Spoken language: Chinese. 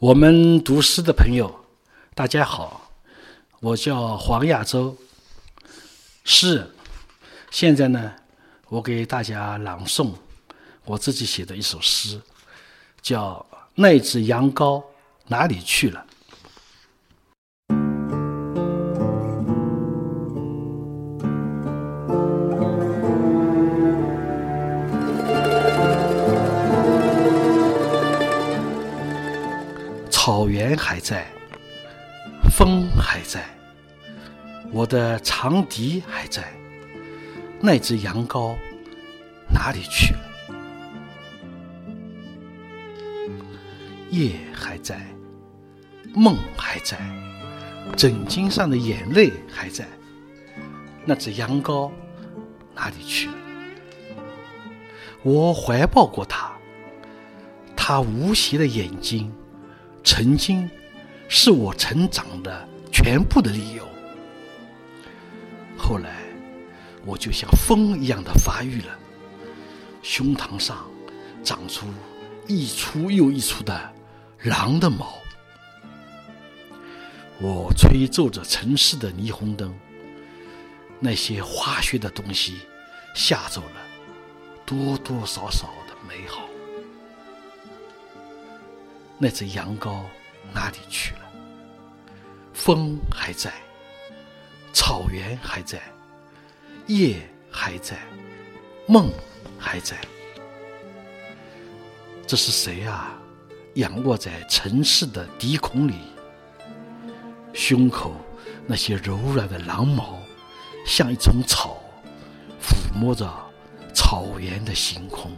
我们读诗的朋友，大家好，我叫黄亚洲，诗人。现在呢，我给大家朗诵我自己写的一首诗，叫《那只羊羔哪里去了》。草原还在，风还在，我的长笛还在。那只羊羔哪里去了？夜还在，梦还在，枕巾上的眼泪还在。那只羊羔哪里去了？我怀抱过它，它无邪的眼睛。曾经是我成长的全部的理由。后来，我就像风一样的发育了，胸膛上长出一簇又一簇的狼的毛。我吹奏着城市的霓虹灯，那些化学的东西吓走了多多少少的美好。那只羊羔哪里去了？风还在，草原还在，夜还在，梦还在。这是谁啊？仰卧在城市的鼻孔里，胸口那些柔软的狼毛，像一丛草，抚摸着草原的星空。